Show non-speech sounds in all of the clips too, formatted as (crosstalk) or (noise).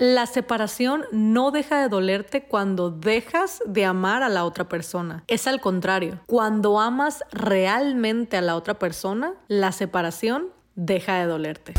La separación no deja de dolerte cuando dejas de amar a la otra persona. Es al contrario. Cuando amas realmente a la otra persona, la separación deja de dolerte.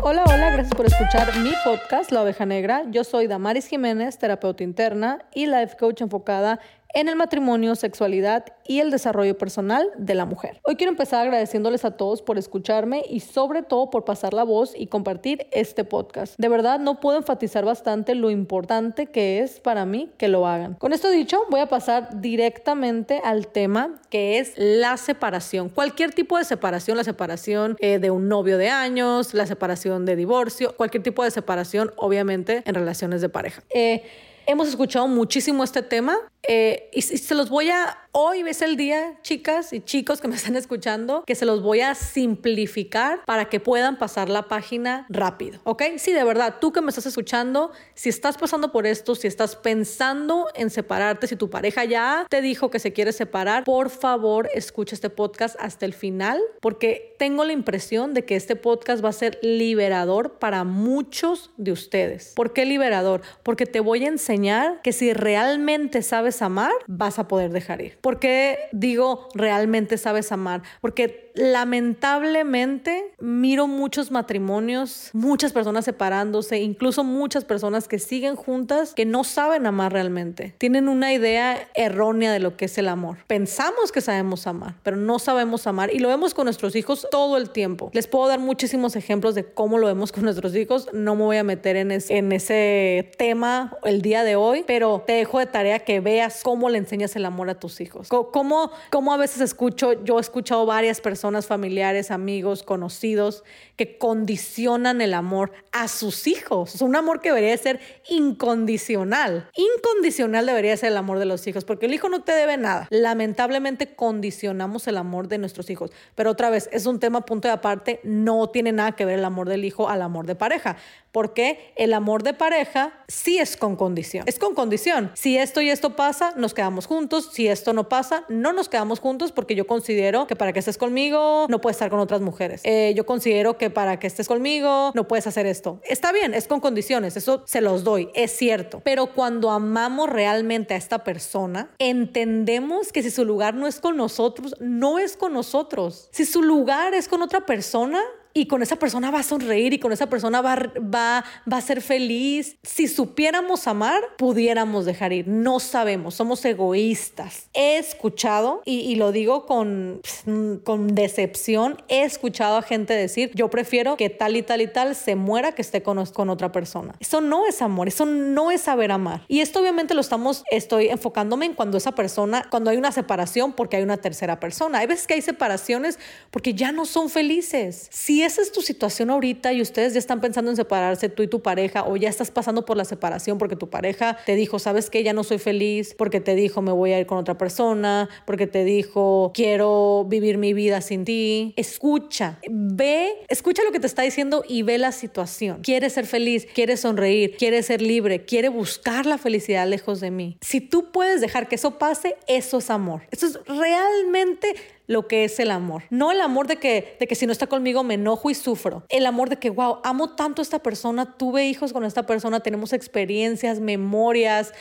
Hola, hola, gracias por escuchar mi podcast La Oveja Negra. Yo soy Damaris Jiménez, terapeuta interna y life coach enfocada en el matrimonio, sexualidad y el desarrollo personal de la mujer. Hoy quiero empezar agradeciéndoles a todos por escucharme y sobre todo por pasar la voz y compartir este podcast. De verdad no puedo enfatizar bastante lo importante que es para mí que lo hagan. Con esto dicho, voy a pasar directamente al tema que es la separación. Cualquier tipo de separación, la separación eh, de un novio de años, la separación de divorcio, cualquier tipo de separación, obviamente en relaciones de pareja. Eh, hemos escuchado muchísimo este tema eh, y, se los voy a, hoy es el día, chicas y chicos que me están escuchando, que se los voy a simplificar para que puedan pasar la página rápido, ¿ok? Sí, de verdad, tú que me estás escuchando, si estás pasando por esto, si estás pensando en separarte, si tu pareja ya te dijo que se quiere separar, por favor, escucha este podcast hasta el final, porque tengo la impresión de que este podcast va a ser liberador para muchos de ustedes. ¿Por qué liberador? Porque te voy a enseñar que si realmente sabes amar, vas a poder dejar ir. ¿Por qué digo realmente sabes amar? Porque lamentablemente miro muchos matrimonios, muchas personas separándose, incluso muchas personas que siguen juntas que no saben amar realmente. Tienen una idea errónea de lo que es el amor. Pensamos que sabemos amar, pero no sabemos amar y lo vemos con nuestros hijos todo el tiempo. Les puedo dar muchísimos ejemplos de cómo lo vemos con nuestros hijos. No me voy a meter en, en ese tema el día de hoy, pero te dejo de tarea que veas cómo le enseñas el amor a tus hijos. Cómo, cómo a veces escucho, yo he escuchado varias personas, familiares, amigos, conocidos, que condicionan el amor a sus hijos. Es un amor que debería ser incondicional. Incondicional debería ser el amor de los hijos, porque el hijo no te debe nada. Lamentablemente condicionamos el amor de nuestros hijos. Pero otra vez, es un tema punto de aparte, no tiene nada que ver el amor del hijo al amor de pareja porque el amor de pareja sí es con condición. Es con condición. Si esto y esto pasa, nos quedamos juntos. Si esto no pasa, no nos quedamos juntos porque yo considero que para que estés conmigo no puedes estar con otras mujeres. Eh, yo considero que para que estés conmigo no puedes hacer esto. Está bien, es con condiciones, eso se los doy, es cierto. Pero cuando amamos realmente a esta persona, entendemos que si su lugar no es con nosotros, no es con nosotros. Si su lugar es con otra persona, y con esa persona va a sonreír y con esa persona va, va, va a ser feliz. Si supiéramos amar, pudiéramos dejar ir. No sabemos, somos egoístas. He escuchado, y, lo digo con, con decepción, he escuchado a gente decir, yo prefiero que tal y tal y tal se muera que esté con, con otra persona. Eso no es amor, eso no es saber amar. Y esto obviamente lo estamos, estoy enfocándome en cuando esa persona, cuando hay una separación porque hay una tercera persona. Hay veces que hay separaciones porque ya no son felices. Si esa es tu situación ahorita y ustedes ya están pensando en separarse, tú y tu pareja, o ya estás pasando por la separación porque tu pareja te dijo, sabes que ya no soy feliz, porque te dijo, me voy a ir con otra persona, porque te dijo, quiero vivir mi vida sin ti. Escucha, ve, escucha lo que te está diciendo y ve la situación. Quiere ser feliz, quiere sonreír, quiere ser libre, quiere buscar la felicidad lejos de mí. Si tú puedes dejar que eso pase, eso es amor. Eso es realmente lo que es el amor. No el amor de que, de que si no está conmigo me enojo y sufro. El amor de que, wow, amo tanto a esta persona, tuve hijos con esta persona, tenemos experiencias, memorias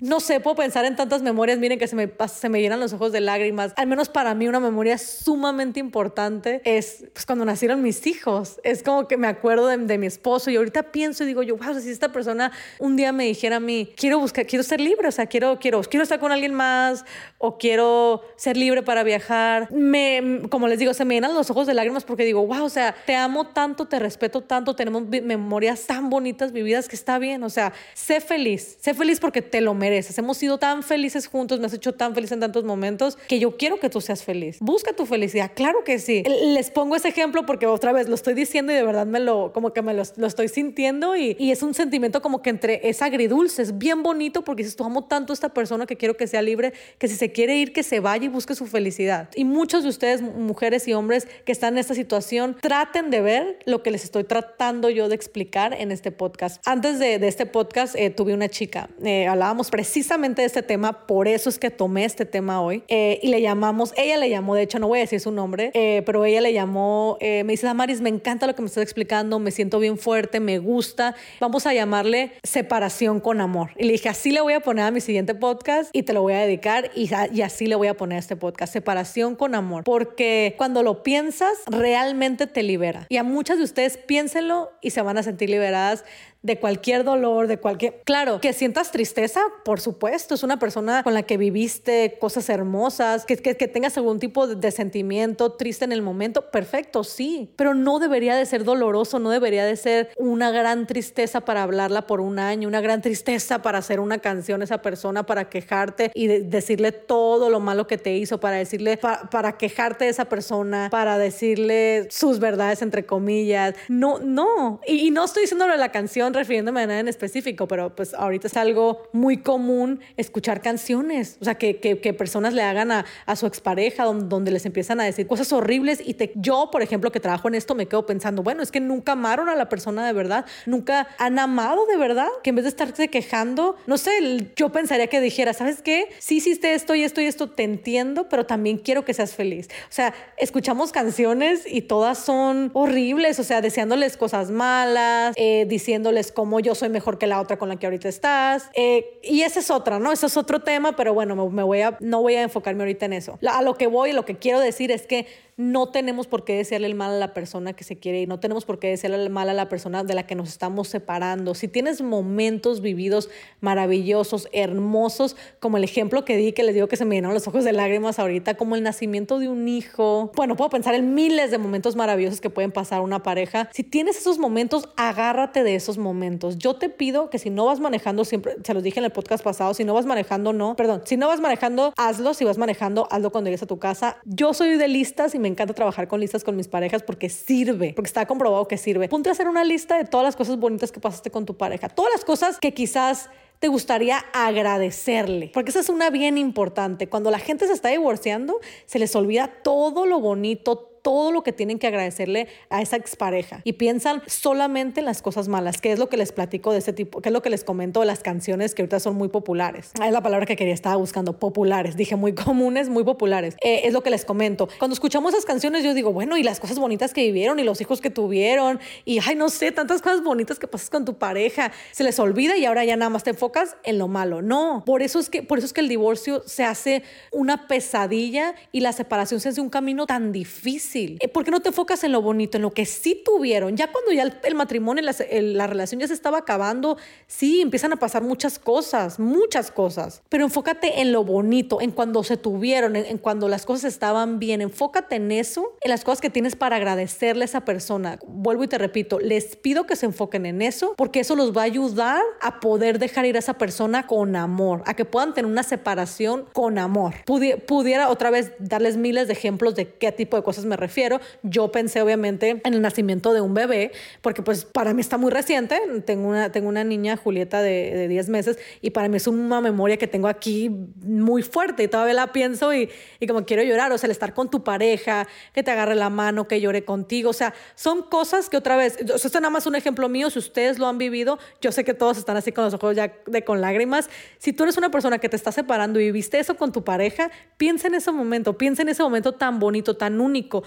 no sé, puedo pensar en tantas memorias, miren que se me, se me llenan los ojos de lágrimas. Al menos para mí una memoria sumamente importante es pues, cuando nacieron mis hijos. Es como que me acuerdo de, mi esposo y ahorita pienso y digo yo, wow, si esta persona un día me dijera a mí, quiero buscar, quiero ser libre, o sea, quiero, quiero, quiero estar con alguien más o quiero ser libre para viajar. Me, como les digo, se me llenan los ojos de lágrimas porque digo, wow, o sea, te amo tanto, te respeto tanto, tenemos memorias tan bonitas vividas que está bien, o sea, sé feliz, sé feliz porque te lo mereces Hemos sido tan felices juntos, me has hecho tan feliz en tantos momentos que yo quiero que tú seas feliz. Busca tu felicidad, claro que sí. Les pongo ese ejemplo porque otra vez lo estoy diciendo y de verdad me lo, como que me lo, estoy sintiendo y, y, es un sentimiento como que entre es agridulce, es bien bonito porque dices, tú amo tanto a esta persona que quiero que sea libre, que si se quiere ir, que se vaya y busque su felicidad. Y muchos de ustedes, mujeres y hombres que están en esta situación, traten de ver lo que les estoy tratando yo de explicar en este podcast. Antes de, de este podcast eh, tuve una chica, eh, hablábamos precisamente este tema, por eso es que tomé este tema hoy. Eh, y le llamamos, ella le llamó, de hecho no voy a decir su nombre, eh, pero ella le llamó, me dice, Damaris, me encanta lo que me estás explicando, me siento bien fuerte, me gusta. Vamos a llamarle separación con amor. Y le dije, así le voy a poner a mi siguiente podcast y te lo voy a dedicar y, y así le voy a poner a este podcast, separación con amor. Porque cuando lo piensas, realmente te libera. Y a muchas de ustedes piénsenlo y se van a sentir liberadas de cualquier dolor, de cualquier... Claro, que sientas tristeza, por supuesto, es una persona con la que viviste cosas hermosas, que, que, tengas algún tipo de, sentimiento triste en el momento, perfecto, sí, pero no debería de ser doloroso, no debería de ser una gran tristeza para hablarla por un año, una gran tristeza para hacer una canción a esa persona, para quejarte y decirle todo lo malo que te hizo, para decirle, para quejarte de esa persona, para decirle sus verdades, entre comillas. No, no. Y, no estoy diciéndolo de la canción refiriéndome a nada en específico, pero pues ahorita es algo muy común escuchar canciones, o sea, que, que, personas le hagan a, a su expareja donde, donde, les empiezan a decir cosas horribles y te, yo, por ejemplo, que trabajo en esto, me quedo pensando, bueno, es que nunca amaron a la persona de verdad, nunca han amado de verdad, que en vez de estarse quejando, no sé, yo pensaría que dijera, ¿sabes qué? Sí hiciste esto y esto y esto, te entiendo, pero también quiero que seas feliz. O sea, escuchamos canciones y todas son horribles, o sea, deseándoles cosas malas, eh, diciéndoles como yo soy mejor que la otra con la que ahorita estás. Eh, y esa es otra, ¿no? Ese es otro tema, pero bueno, me, voy a, no voy a enfocarme ahorita en eso. A lo que voy, lo que quiero decir es que no tenemos por qué desearle el mal a la persona que se quiere y no tenemos por qué desearle el mal a la persona de la que nos estamos separando. Si tienes momentos vividos maravillosos, hermosos, como el ejemplo que di, que les digo que se me llenaron los ojos de lágrimas ahorita, como el nacimiento de un hijo. Bueno, puedo pensar en miles de momentos maravillosos que pueden pasar una pareja. Si tienes esos momentos, agárrate de esos momentos. Yo te pido que si no vas manejando, siempre, se los dije en el podcast pasado, si no vas manejando, no, perdón, si no vas manejando, hazlo. Si vas manejando, hazlo cuando llegues a tu casa. Yo soy de listas me encanta trabajar con listas con mis parejas porque sirve, porque está comprobado que sirve. Ponte a hacer una lista de todas las cosas bonitas que pasaste con tu pareja, todas las cosas que quizás te gustaría agradecerle? Porque esa es una bien importante. Cuando la gente se está divorciando, se les olvida todo lo bonito, todo lo que tienen que agradecerle a esa expareja y piensan solamente en las cosas malas, que es lo que les platico de ese tipo, que es lo que les comento de las canciones que ahorita son muy populares. Es la palabra que quería, estaba buscando, populares. Dije muy (laughs) comunes, muy populares. Eh, es lo que les comento. Cuando escuchamos esas canciones, yo digo, bueno, y las cosas bonitas que vivieron y los hijos que tuvieron y, ay, no sé, tantas cosas bonitas que pasas con tu pareja, se les olvida y ahora ya nada más te enfocas en lo malo. No, por eso es que, por eso es que el divorcio se hace una pesadilla y la separación se hace un camino tan difícil eh, ¿Por qué no te enfocas en lo bonito, en lo que sí tuvieron? Ya cuando ya el, matrimonio, la, la, relación ya se estaba acabando, sí, empiezan a pasar muchas cosas, muchas cosas. Pero enfócate en lo bonito, en cuando se tuvieron, en, cuando las cosas estaban bien. Enfócate en eso, en las cosas que tienes para agradecerle a esa persona. Vuelvo y te repito, les pido que se enfoquen en eso, porque eso los va a ayudar a poder dejar ir a esa persona con amor, a que puedan tener una separación con amor. pudiera otra vez darles miles de ejemplos de qué tipo de cosas me refiero. Yo pensé obviamente en el nacimiento de un bebé, porque pues para mí está muy reciente. Tengo una, tengo una niña, Julieta, de, de 10 meses, y para mí es una memoria que tengo aquí muy fuerte y todavía la pienso y, y como quiero llorar, o sea, el estar con tu pareja, que te agarre la mano, que llore contigo, o sea, son cosas que otra vez, o sea, nada más un ejemplo mío, si ustedes lo han vivido, yo sé que todos están así con los ojos ya de con lágrimas. Si tú eres una persona que te está separando y viste eso con tu pareja, piensa en ese momento, piensa en ese momento tan bonito, tan único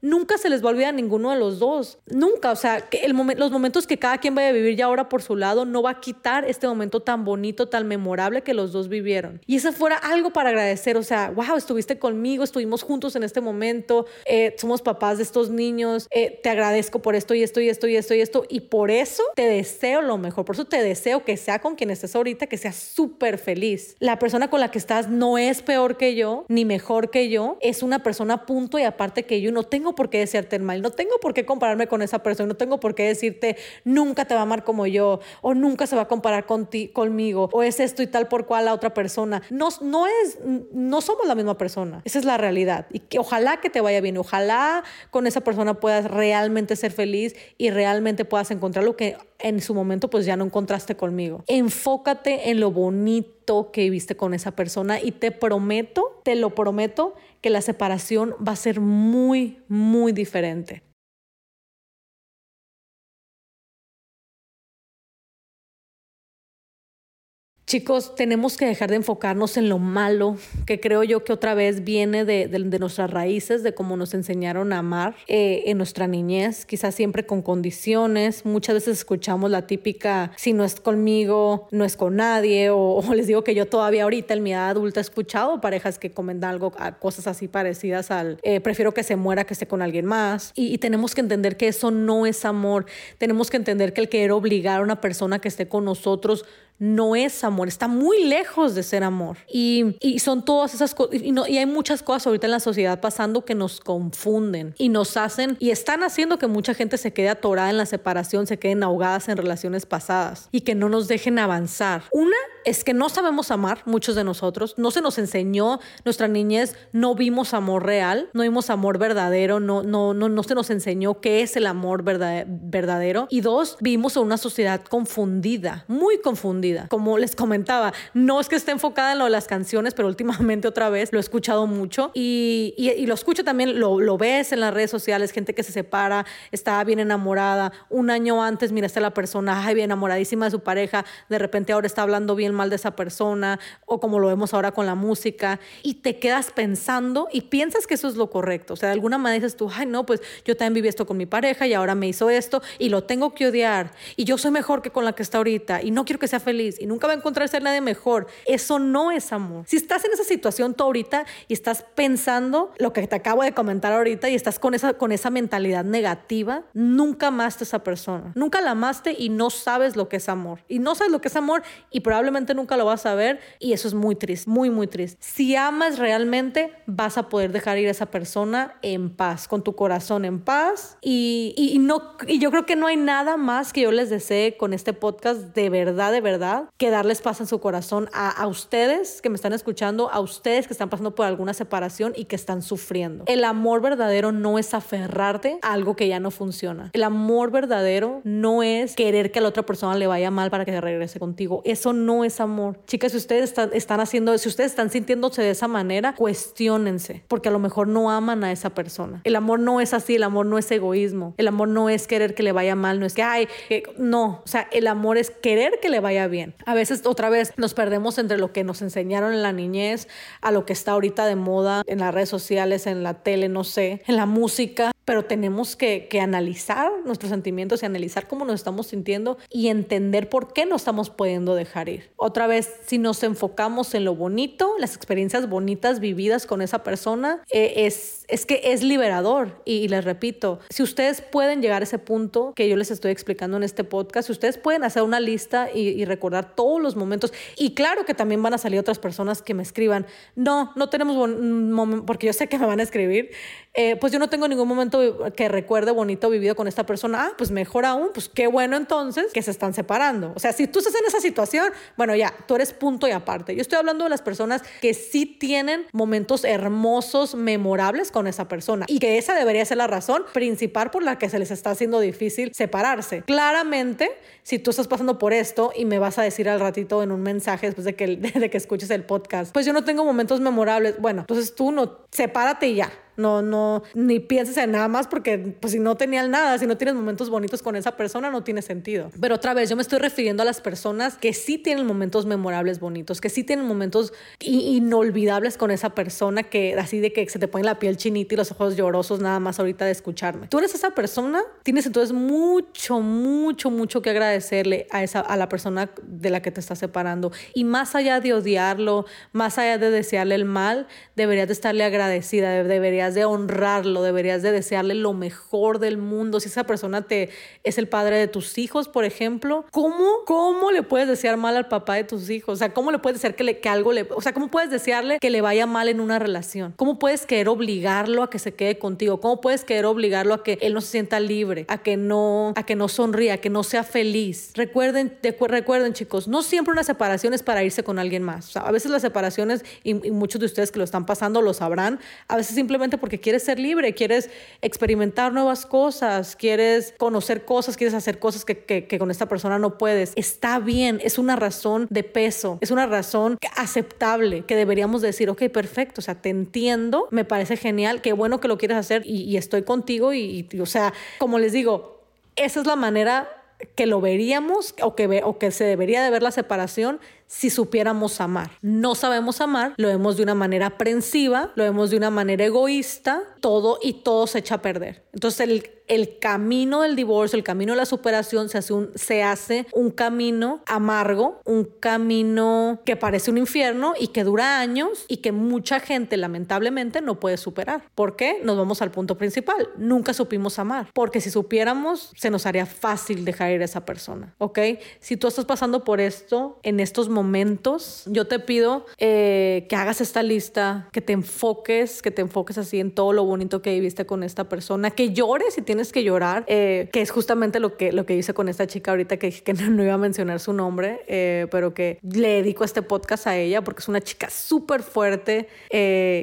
nunca se les va a olvidar a ninguno de los dos. Nunca. O sea, que el los momentos que cada quien vaya a vivir ya ahora por su lado no va a quitar este momento tan bonito, tan memorable que los dos vivieron. Y eso fuera algo para agradecer. O sea, wow, estuviste conmigo, estuvimos juntos en este momento, eh, somos papás de estos niños, eh, te agradezco por esto y esto y esto y esto y esto. Y por eso te deseo lo mejor. Por eso te deseo que sea con quien estés ahorita, que seas súper feliz. La persona con la que estás no es peor que yo, ni mejor que yo. Es una persona punto y aparte que yo no tengo por qué desearte el mal, no tengo por qué compararme con esa persona, no tengo por qué decirte nunca te va a amar como yo o nunca se va a comparar con conmigo o es esto y tal por cual la otra persona. No, no es, no somos la misma persona. Esa es la realidad. Y que ojalá que te vaya bien, ojalá con esa persona puedas realmente ser feliz y realmente puedas encontrar lo que en su momento pues ya no encontraste conmigo. Enfócate en lo bonito que viste con esa persona y te prometo, te lo prometo, que la separación va a ser muy, muy diferente. Chicos, tenemos que dejar de enfocarnos en lo malo, que creo yo que otra vez viene de, nuestras raíces, de cómo nos enseñaron a amar eh, en nuestra niñez, quizás siempre con condiciones. Muchas veces escuchamos la típica, si no es conmigo, no es con nadie, o, (laughs) les digo que yo todavía ahorita en mi edad adulta he escuchado parejas que comentan algo, cosas así parecidas al, eh, prefiero que se muera que esté con alguien más. Y tenemos que entender que eso no es amor. Tenemos que entender que el querer obligar a una persona que esté con nosotros no es amor, está muy lejos de ser amor. Y, son todas esas cosas, y, y, hay muchas cosas ahorita en la sociedad pasando que nos confunden y nos hacen, y están haciendo que mucha gente se quede atorada en la separación, se queden ahogadas en relaciones pasadas y que no nos dejen avanzar. Una es que no sabemos amar, muchos de nosotros, no se nos enseñó nuestra niñez, no vimos amor real, no vimos amor verdadero, no, no, no, no se nos enseñó qué es el amor verdadero. Y dos, vivimos en una sociedad confundida, muy confundida. Como les comentaba, no es que esté enfocada en lo de las canciones, pero últimamente otra vez lo he escuchado mucho. Y, y, lo escucho también, lo, lo, ves en las redes sociales, gente que se separa, está bien enamorada, un año antes miraste a la persona, ay, bien enamoradísima de su pareja, de repente ahora está hablando bien mal de esa persona, o como lo vemos ahora con la música, y te quedas pensando y piensas que eso es lo correcto. O sea, de alguna manera dices tú, ay, no, pues yo también viví esto con mi pareja y ahora me hizo esto y lo tengo que odiar y yo soy mejor que con la que está ahorita y no quiero que sea feliz y nunca va a encontrarse nadie mejor. Eso no es amor. Si estás en esa situación tú ahorita y estás pensando lo que te acabo de comentar ahorita y estás con esa, con esa mentalidad negativa, nunca amaste a esa persona. Nunca la amaste y no sabes lo que es amor. Y no sabes lo que es amor y probablemente nunca lo vas a ver y eso es muy triste, muy, muy triste. Si amas realmente, vas a poder dejar ir a esa persona en paz, con tu corazón en paz y, y, no, y yo creo que no hay nada más que yo les desee con este podcast de verdad, de verdad que darles paz en su corazón a, ustedes que me están escuchando, a ustedes que están pasando por alguna separación y que están sufriendo. El amor verdadero no es aferrarte a algo que ya no funciona. El amor verdadero no es querer que a la otra persona le vaya mal para que se regrese contigo. Eso no es amor. Chicas, si ustedes están, haciendo, si ustedes están sintiéndose de esa manera, cuestionense, porque a lo mejor no aman a esa persona. El amor no es así, el amor no es egoísmo. El amor no es querer que le vaya mal, no es que, ay, no, o sea, el amor es querer que le vaya bien a veces otra vez nos perdemos entre lo que nos enseñaron en la niñez a lo que está ahorita de moda en las redes sociales, en la tele, no sé, en la música pero tenemos que, analizar nuestros sentimientos y analizar cómo nos estamos sintiendo y entender por qué no estamos pudiendo dejar ir. Otra vez, si nos enfocamos en lo bonito, las experiencias bonitas vividas con esa persona, eh, es, es que es liberador. Y, les repito, si ustedes pueden llegar a ese punto que yo les estoy explicando en este podcast, si ustedes pueden hacer una lista y, recordar todos los momentos, y claro que también van a salir otras personas que me escriban, no, no tenemos, porque yo sé que me van a escribir, eh, pues yo no tengo ningún momento que recuerde bonito vivido con esta persona, ah, pues mejor aún, pues qué bueno entonces que se están separando. O sea, si tú estás en esa situación, bueno, ya, tú eres punto y aparte. Yo estoy hablando de las personas que sí tienen momentos hermosos, memorables con esa persona y que esa debería ser la razón principal por la que se les está haciendo difícil separarse. Claramente, si tú estás pasando por esto y me vas a decir al ratito en un mensaje después de que, (laughs) de que escuches el podcast, pues yo no tengo momentos memorables, bueno, entonces tú no, sepárate ya no, no, ni pienses en nada más porque pues si no tenían nada, si no tienes momentos bonitos con esa persona, no tiene sentido. Pero otra vez, yo me estoy refiriendo a las personas que sí tienen momentos memorables bonitos, que sí tienen momentos inolvidables con esa persona, que así de que se te pone la piel chinita y los ojos llorosos nada más ahorita de escucharme. Tú eres esa persona, tienes entonces mucho, mucho, mucho que agradecerle a, esa, a la persona de la que te estás separando. Y más allá de odiarlo, más allá de desearle el mal, deberías de estarle agradecida, deberías de honrarlo, deberías de desearle lo mejor del mundo. Si esa persona te es el padre de tus hijos, por ejemplo, ¿cómo, cómo le puedes desear mal al papá de tus hijos? O sea, ¿cómo le puedes desear que, le, que algo le... O sea, ¿cómo puedes desearle que le vaya mal en una relación? ¿Cómo puedes querer obligarlo a que se quede contigo? ¿Cómo puedes querer obligarlo a que él no se sienta libre, a que no, a que no sonría, a que no sea feliz? Recuerden, recuerden chicos, no siempre una separación es para irse con alguien más. A veces las separaciones, y muchos de ustedes que lo están pasando lo sabrán, a veces simplemente porque quieres ser libre, quieres experimentar nuevas cosas, quieres conocer cosas, quieres hacer cosas que, con esta persona no puedes. Está bien, es una razón de peso, es una razón aceptable que deberíamos decir, ok, perfecto, o sea, te entiendo, me parece genial, qué bueno que lo quieres hacer y, estoy contigo y, o sea, como les digo, esa es la manera que lo veríamos o que, o que se debería de ver la separación si supiéramos amar. No sabemos amar, lo vemos de una manera aprensiva, lo vemos de una manera egoísta, todo y todo se echa a perder. Entonces el el camino del divorcio, el camino de la superación se hace un, se hace un camino amargo, un camino que parece un infierno y que dura años y que mucha gente lamentablemente no puede superar. ¿Por qué? Nos vamos al punto principal. Nunca supimos amar, porque si supiéramos se nos haría fácil dejar ir a esa persona, ¿ok? Si tú estás pasando por esto en estos momentos, yo te pido eh, que hagas esta lista, que te enfoques, que te enfoques así en todo lo bonito que viviste con esta persona, que llores y tienes que llorar, eh, que es justamente lo que, lo que hice con esta chica ahorita que que (laughs) no, iba a mencionar su nombre, eh, pero que le dedico este podcast a ella porque es una chica súper fuerte.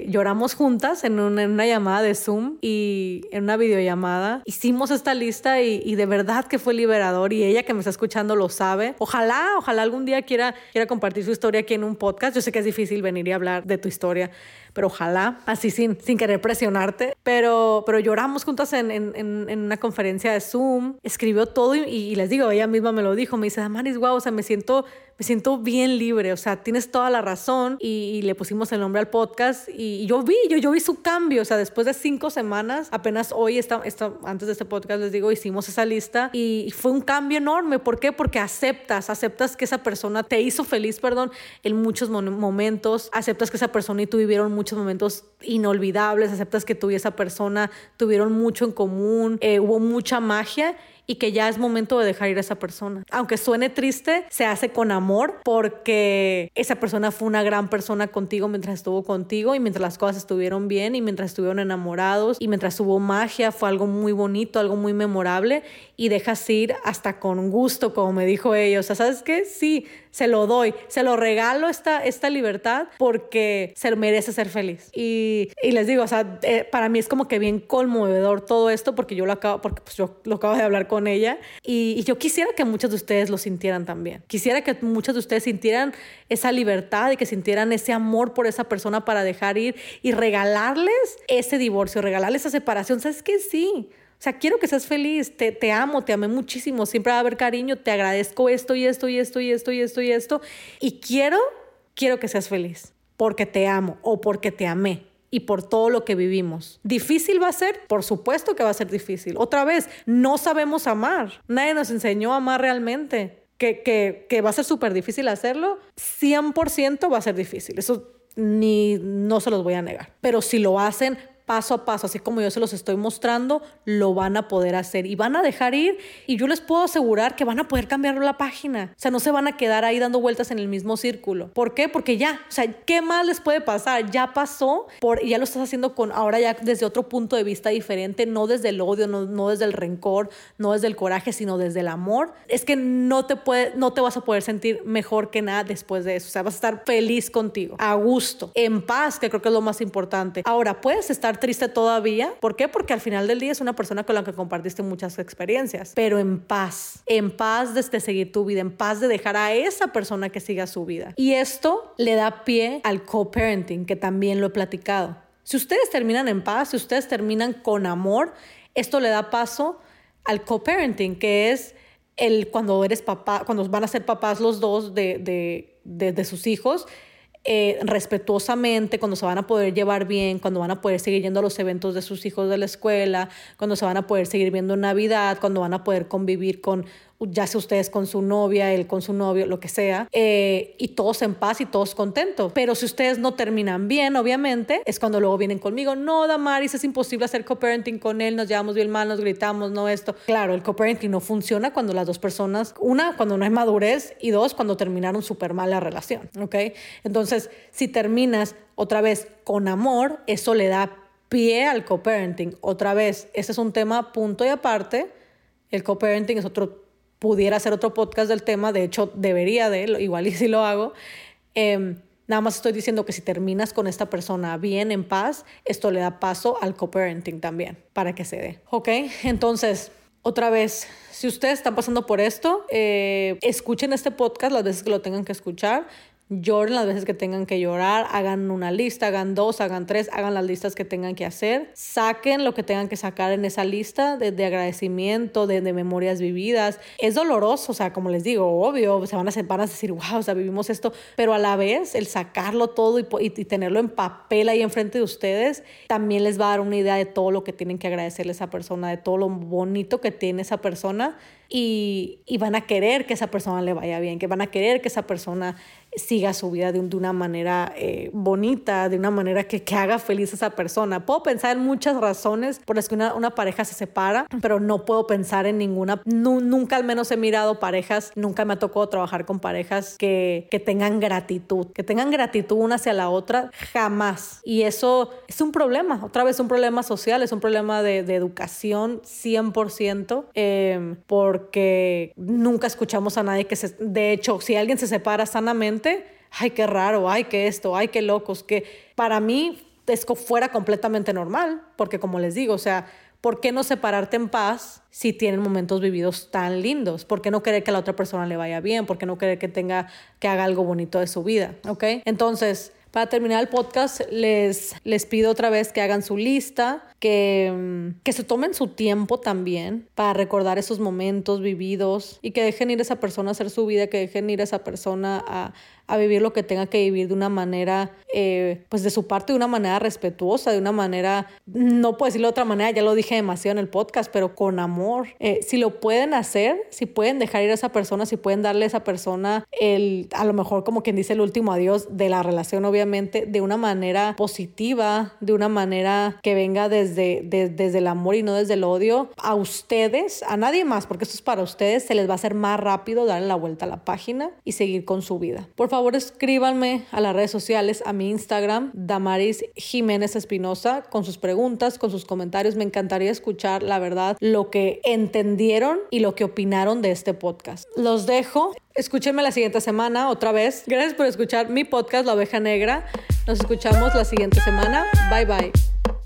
Lloramos juntas en una, llamada de Zoom y en una videollamada. Hicimos esta lista y, y, de verdad que fue liberador y ella que me está escuchando lo sabe. Ojalá, ojalá algún día quiera compartir su historia aquí en un podcast. Yo sé que es difícil venir y hablar de tu historia, pero ojalá, así sin, sin querer presionarte. Pero, pero lloramos juntas en, en, en una conferencia de Zoom, escribió todo y, les digo, ella misma me lo dijo, me dice, Damaris, wow, o sea, me siento me siento bien libre, o sea, tienes toda la razón y, y le pusimos el nombre al podcast y, yo vi, yo, yo vi su cambio, o sea, después de cinco semanas, apenas hoy, está, está, antes de este podcast les digo, hicimos esa lista y, y, fue un cambio enorme. ¿Por qué? Porque aceptas, aceptas que esa persona te hizo feliz, perdón, en muchos momentos, aceptas que esa persona y tú vivieron muchos momentos inolvidables, aceptas que tú y esa persona tuvieron mucho en común, eh, hubo mucha magia y que ya es momento de dejar ir a esa persona. Aunque suene triste, se hace con amor porque esa persona fue una gran persona contigo mientras estuvo contigo y mientras las cosas estuvieron bien y mientras estuvieron enamorados y mientras hubo magia, fue algo muy bonito, algo muy memorable y dejas ir hasta con gusto, como me dijo ella. O sea, ¿sabes qué? Sí, se lo doy, se lo regalo esta, esta libertad porque se merece ser feliz. Y, y les digo, o sea, eh, para mí es como que bien conmovedor todo esto porque yo lo acabo, porque pues yo lo acabo de hablar con ella y, y yo quisiera que muchos de ustedes lo sintieran también. Quisiera que muchos de ustedes sintieran esa libertad y que sintieran ese amor por esa persona para dejar ir y regalarles ese divorcio, regalarles esa separación. ¿Sabes que Sí. Sea, quiero que seas feliz, te, te, amo, te amé muchísimo, siempre va a haber cariño, te agradezco esto y esto y esto y esto y esto y esto. Y quiero, quiero que seas feliz, porque te amo o porque te amé y por todo lo que vivimos. ¿Difícil va a ser? Por supuesto que va a ser difícil. Otra vez, no sabemos amar. Nadie nos enseñó a amar realmente. Que, que, que va a ser súper difícil hacerlo, 100% va a ser difícil. Eso ni no se los voy a negar. Pero si lo hacen, paso a paso, así como yo se los estoy mostrando, lo van a poder hacer y van a dejar ir y yo les puedo asegurar que van a poder cambiar la página. O sea, no se van a quedar ahí dando vueltas en el mismo círculo. ¿Por qué? Porque ya, o sea, ¿qué más les puede pasar? Ya pasó por, y ya lo estás haciendo con ahora ya desde otro punto de vista diferente, no desde el odio, no, no desde el rencor, no desde el coraje, sino desde el amor. Es que no te puede, no te vas a poder sentir mejor que nada después de eso. O sea, vas a estar feliz contigo, a gusto, en paz, que creo que es lo más importante. Ahora, puedes estar triste todavía. ¿Por qué? Porque al final del día es una persona con la que compartiste muchas experiencias, pero en paz, en paz de este seguir tu vida, en paz de dejar a esa persona que siga su vida. Y esto le da pie al co-parenting, que también lo he platicado. Si ustedes terminan en paz, si ustedes terminan con amor, esto le da paso al co-parenting, que es el cuando eres papá, cuando van a ser papás los dos de, de, de, de sus hijos, eh, respetuosamente, cuando se van a poder llevar bien, cuando van a poder seguir yendo a los eventos de sus hijos de la escuela, cuando se van a poder seguir viendo en Navidad, cuando van a poder convivir con ya sea ustedes con su novia, él con su novio, lo que sea, eh, y todos en paz y todos contentos. Pero si ustedes no terminan bien, obviamente, es cuando luego vienen conmigo, no, Damaris, es imposible hacer co-parenting con él, nos llevamos bien mal, nos gritamos, no esto. Claro, el co-parenting no funciona cuando las dos personas, una, cuando no hay madurez, y dos, cuando terminaron súper mal la relación, ¿ok? Entonces, si terminas otra vez con amor, eso le da pie al co-parenting. Otra vez, ese es un tema punto y aparte. El co-parenting es otro pudiera hacer otro podcast del tema, de hecho debería de, igual y si lo hago. Eh, nada más estoy diciendo que si terminas con esta persona bien, en paz, esto le da paso al co-parenting también, para que se dé. ¿Ok? Entonces, otra vez, si ustedes están pasando por esto, eh, escuchen este podcast las veces que lo tengan que escuchar. Lloren las veces que tengan que llorar, hagan una lista, hagan dos, hagan tres, hagan las listas que tengan que hacer, saquen lo que tengan que sacar en esa lista de, agradecimiento, de, memorias vividas. Es doloroso, o sea, como les digo, obvio, se van a, van a decir, wow, o sea, vivimos esto, pero a la vez el sacarlo todo y, y, tenerlo en papel ahí enfrente de ustedes, también les va a dar una idea de todo lo que tienen que agradecerle a esa persona, de todo lo bonito que tiene esa persona y, y van a querer que esa persona le vaya bien, que van a querer que esa persona siga su vida de, una manera eh, bonita, de una manera que, que, haga feliz a esa persona. Puedo pensar en muchas razones por las que una, una pareja se separa, pero no puedo pensar en ninguna. nunca al menos he mirado parejas, nunca me ha tocado trabajar con parejas que, que tengan gratitud, que tengan gratitud una hacia la otra, jamás. Y eso es un problema, otra vez un problema social, es un problema de, de educación 100%, eh, porque nunca escuchamos a nadie que se... De hecho, si alguien se separa sanamente, ay, qué raro, ay, qué esto, ay, qué locos, que para mí es fuera completamente normal, porque como les digo, o sea, ¿por qué no separarte en paz si tienen momentos vividos tan lindos? ¿Por qué no querer que a la otra persona le vaya bien? ¿Por qué no querer que tenga, que haga algo bonito de su vida? ¿Ok? Entonces, para terminar el podcast, les, les pido otra vez que hagan su lista, que, mm, que se tomen su tiempo también para recordar esos momentos vividos y que dejen ir a esa persona a hacer su vida, que dejen ir a esa persona a, a vivir lo que tenga que vivir de una manera, eh, pues de su parte, de una manera respetuosa, de una manera, no puedo decirlo de otra manera, ya lo dije demasiado en el podcast, pero con amor. Eh, si lo pueden hacer, si pueden dejar ir a esa persona, si pueden darle a esa persona el, a lo mejor como quien dice el último adiós de la relación, obviamente, de una manera positiva, de una manera que venga desde, desde el amor y no desde el odio, a ustedes, a nadie más, porque esto es para ustedes, se les va a hacer más rápido darle la vuelta a la página y seguir con su vida. Por favor escríbanme a las redes sociales, a mi Instagram, Damaris Jiménez Espinosa, con sus preguntas, con sus comentarios. Me encantaría escuchar, la verdad, lo que entendieron y lo que opinaron de este podcast. Los dejo. Escúchenme la siguiente semana otra vez. Gracias por escuchar mi podcast La Oveja Negra. Nos escuchamos la siguiente semana. Bye bye.